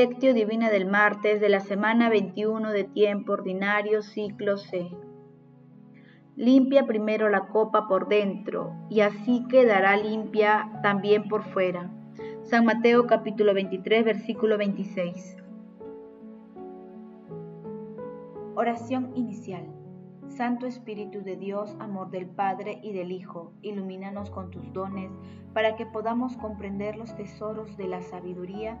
Lectio Divina del martes de la semana 21 de tiempo ordinario ciclo C. Limpia primero la copa por dentro y así quedará limpia también por fuera. San Mateo capítulo 23 versículo 26. Oración inicial. Santo Espíritu de Dios, amor del Padre y del Hijo, ilumínanos con tus dones para que podamos comprender los tesoros de la sabiduría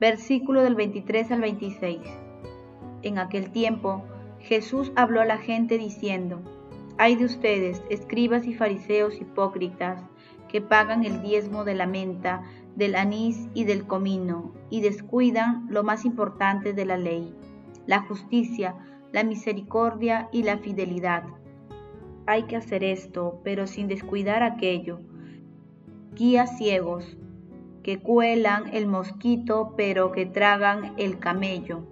versículo del 23 al 26. En aquel tiempo Jesús habló a la gente diciendo, Hay de ustedes, escribas y fariseos hipócritas, que pagan el diezmo de la menta, del anís y del comino, y descuidan lo más importante de la ley, la justicia, la misericordia y la fidelidad. Hay que hacer esto, pero sin descuidar aquello. Guías ciegos, que cuelan el mosquito pero que tragan el camello.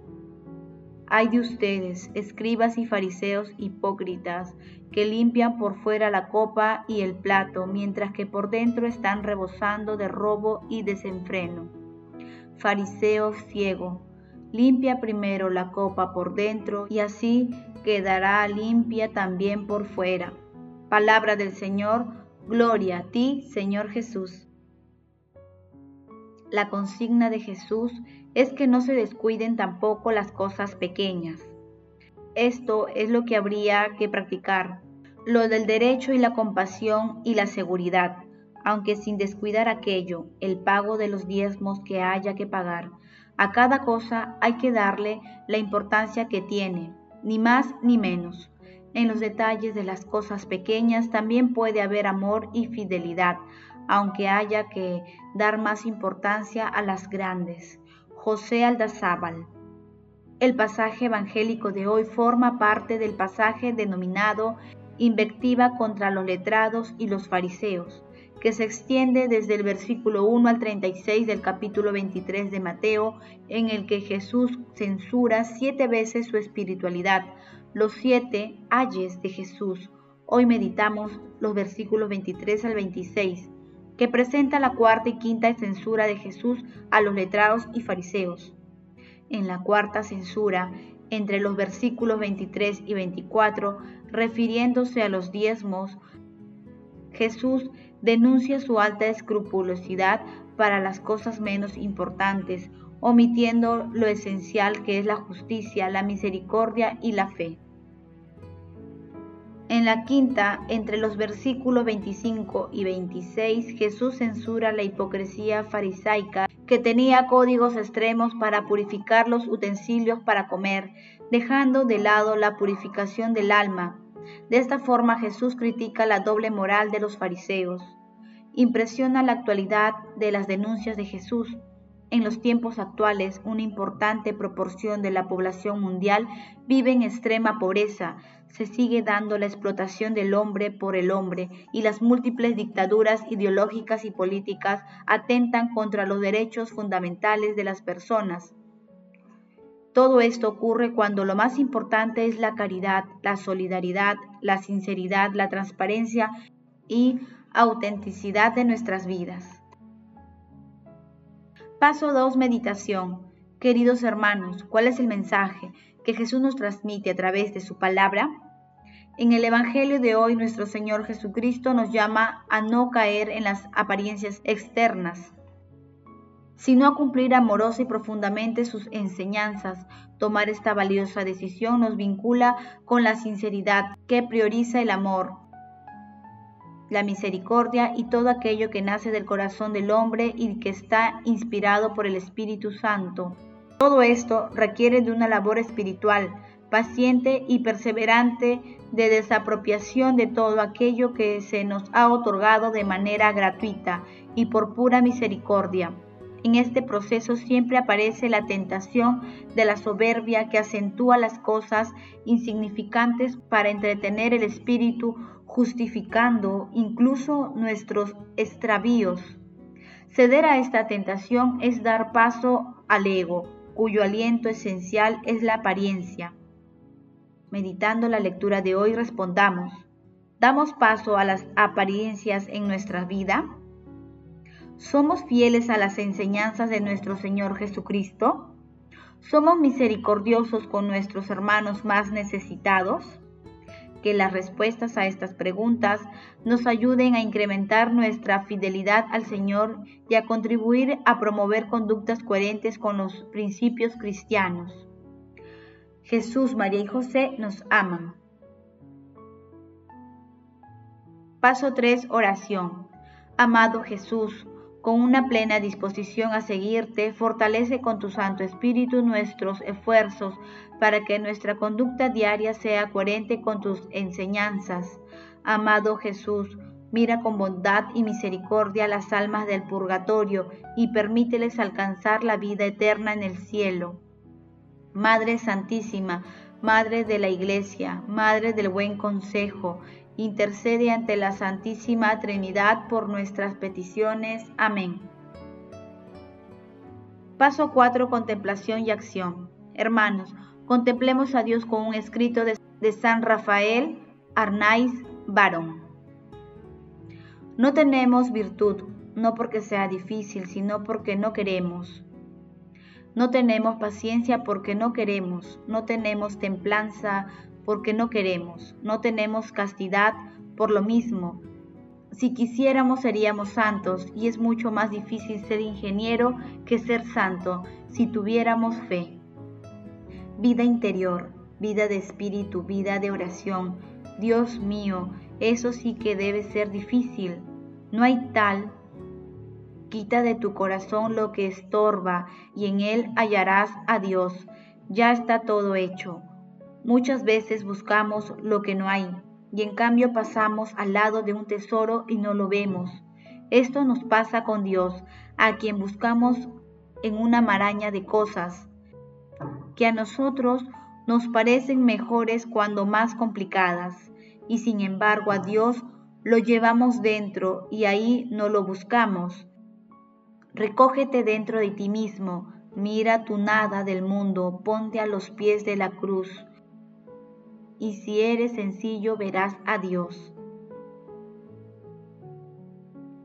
Hay de ustedes, escribas y fariseos hipócritas, que limpian por fuera la copa y el plato, mientras que por dentro están rebosando de robo y desenfreno. Fariseo ciego, limpia primero la copa por dentro y así quedará limpia también por fuera. Palabra del Señor, gloria a ti, Señor Jesús. La consigna de Jesús es que no se descuiden tampoco las cosas pequeñas. Esto es lo que habría que practicar, lo del derecho y la compasión y la seguridad, aunque sin descuidar aquello, el pago de los diezmos que haya que pagar. A cada cosa hay que darle la importancia que tiene, ni más ni menos. En los detalles de las cosas pequeñas también puede haber amor y fidelidad, aunque haya que dar más importancia a las grandes. José Aldazábal. El pasaje evangélico de hoy forma parte del pasaje denominado Invectiva contra los letrados y los fariseos, que se extiende desde el versículo 1 al 36 del capítulo 23 de Mateo, en el que Jesús censura siete veces su espiritualidad, los siete ayes de Jesús. Hoy meditamos los versículos 23 al 26 que presenta la cuarta y quinta censura de Jesús a los letrados y fariseos. En la cuarta censura, entre los versículos 23 y 24, refiriéndose a los diezmos, Jesús denuncia su alta escrupulosidad para las cosas menos importantes, omitiendo lo esencial que es la justicia, la misericordia y la fe. En la quinta, entre los versículos 25 y 26, Jesús censura la hipocresía farisaica que tenía códigos extremos para purificar los utensilios para comer, dejando de lado la purificación del alma. De esta forma Jesús critica la doble moral de los fariseos. Impresiona la actualidad de las denuncias de Jesús. En los tiempos actuales, una importante proporción de la población mundial vive en extrema pobreza, se sigue dando la explotación del hombre por el hombre y las múltiples dictaduras ideológicas y políticas atentan contra los derechos fundamentales de las personas. Todo esto ocurre cuando lo más importante es la caridad, la solidaridad, la sinceridad, la transparencia y autenticidad de nuestras vidas. Paso 2. Meditación. Queridos hermanos, ¿cuál es el mensaje? que Jesús nos transmite a través de su palabra, en el Evangelio de hoy nuestro Señor Jesucristo nos llama a no caer en las apariencias externas, sino a cumplir amorosa y profundamente sus enseñanzas. Tomar esta valiosa decisión nos vincula con la sinceridad que prioriza el amor, la misericordia y todo aquello que nace del corazón del hombre y que está inspirado por el Espíritu Santo. Todo esto requiere de una labor espiritual, paciente y perseverante de desapropiación de todo aquello que se nos ha otorgado de manera gratuita y por pura misericordia. En este proceso siempre aparece la tentación de la soberbia que acentúa las cosas insignificantes para entretener el espíritu, justificando incluso nuestros extravíos. Ceder a esta tentación es dar paso al ego, cuyo aliento esencial es la apariencia. Meditando la lectura de hoy respondamos, ¿damos paso a las apariencias en nuestra vida? ¿Somos fieles a las enseñanzas de nuestro Señor Jesucristo? ¿Somos misericordiosos con nuestros hermanos más necesitados? Que las respuestas a estas preguntas nos ayuden a incrementar nuestra fidelidad al Señor y a contribuir a promover conductas coherentes con los principios cristianos. Jesús, María y José nos aman. Paso 3. Oración. Amado Jesús, con una plena disposición a seguirte, fortalece con tu Santo Espíritu nuestros esfuerzos para que nuestra conducta diaria sea coherente con tus enseñanzas. Amado Jesús, mira con bondad y misericordia las almas del purgatorio y permíteles alcanzar la vida eterna en el cielo. Madre Santísima, Madre de la Iglesia, Madre del Buen Consejo, intercede ante la Santísima Trinidad por nuestras peticiones. Amén. Paso 4. Contemplación y acción. Hermanos, contemplemos a Dios con un escrito de, San Rafael Arnaiz Barón. No tenemos virtud, no porque sea difícil, sino porque no queremos. No tenemos paciencia porque no queremos, no tenemos templanza porque no queremos, no tenemos castidad por lo mismo. Si quisiéramos seríamos santos y es mucho más difícil ser ingeniero que ser santo si tuviéramos fe. Vida interior, vida de espíritu, vida de oración. Dios mío, eso sí que debe ser difícil. No hay tal. Quita de tu corazón lo que estorba y en él hallarás a Dios. Ya está todo hecho. Muchas veces buscamos lo que no hay y en cambio pasamos al lado de un tesoro y no lo vemos. Esto nos pasa con Dios, a quien buscamos en una maraña de cosas que a nosotros nos parecen mejores cuando más complicadas, y sin embargo a Dios lo llevamos dentro y ahí no lo buscamos. Recógete dentro de ti mismo, mira tu nada del mundo, ponte a los pies de la cruz y si eres sencillo verás a Dios.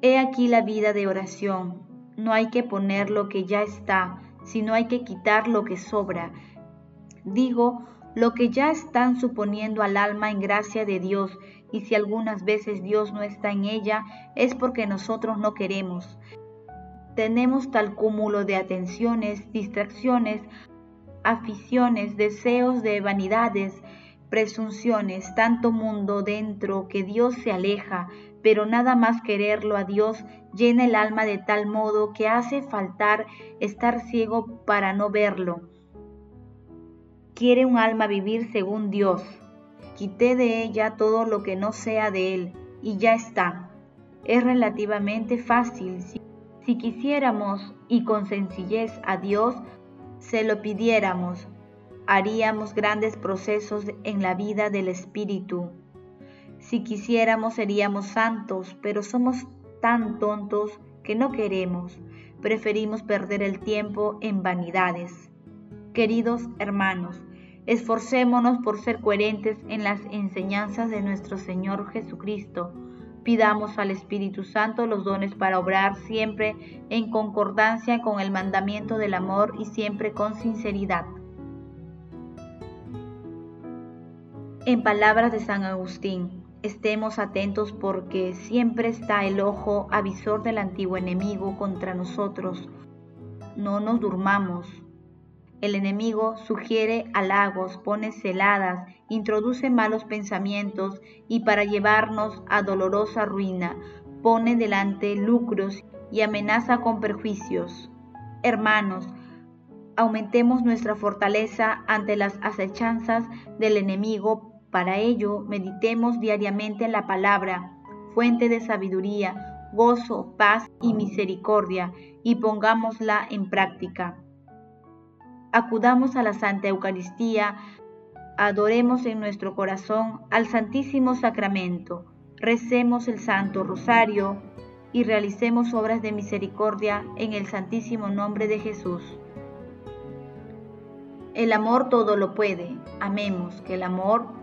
He aquí la vida de oración. No hay que poner lo que ya está, sino hay que quitar lo que sobra. Digo, lo que ya están suponiendo al alma en gracia de Dios, y si algunas veces Dios no está en ella, es porque nosotros no queremos. Tenemos tal cúmulo de atenciones, distracciones, aficiones, deseos de vanidades, presunciones, tanto mundo dentro que Dios se aleja, pero nada más quererlo a Dios llena el alma de tal modo que hace faltar estar ciego para no verlo. Quiere un alma vivir según Dios. Quité de ella todo lo que no sea de Él y ya está. Es relativamente fácil. Si, si quisiéramos y con sencillez a Dios, se lo pidiéramos, haríamos grandes procesos en la vida del Espíritu. Si quisiéramos seríamos santos, pero somos tan tontos que no queremos. Preferimos perder el tiempo en vanidades. Queridos hermanos, esforcémonos por ser coherentes en las enseñanzas de nuestro Señor Jesucristo. Pidamos al Espíritu Santo los dones para obrar siempre en concordancia con el mandamiento del amor y siempre con sinceridad. En palabras de San Agustín, estemos atentos porque siempre está el ojo avisor del antiguo enemigo contra nosotros. No nos durmamos. El enemigo sugiere halagos, pone celadas, introduce malos pensamientos y para llevarnos a dolorosa ruina, pone delante lucros y amenaza con perjuicios. Hermanos, aumentemos nuestra fortaleza ante las acechanzas del enemigo para ello, meditemos diariamente en la palabra, fuente de sabiduría, gozo, paz y misericordia y pongámosla en práctica. Acudamos a la Santa Eucaristía, adoremos en nuestro corazón al Santísimo Sacramento, recemos el Santo Rosario y realicemos obras de misericordia en el Santísimo Nombre de Jesús. El amor todo lo puede. Amemos que el amor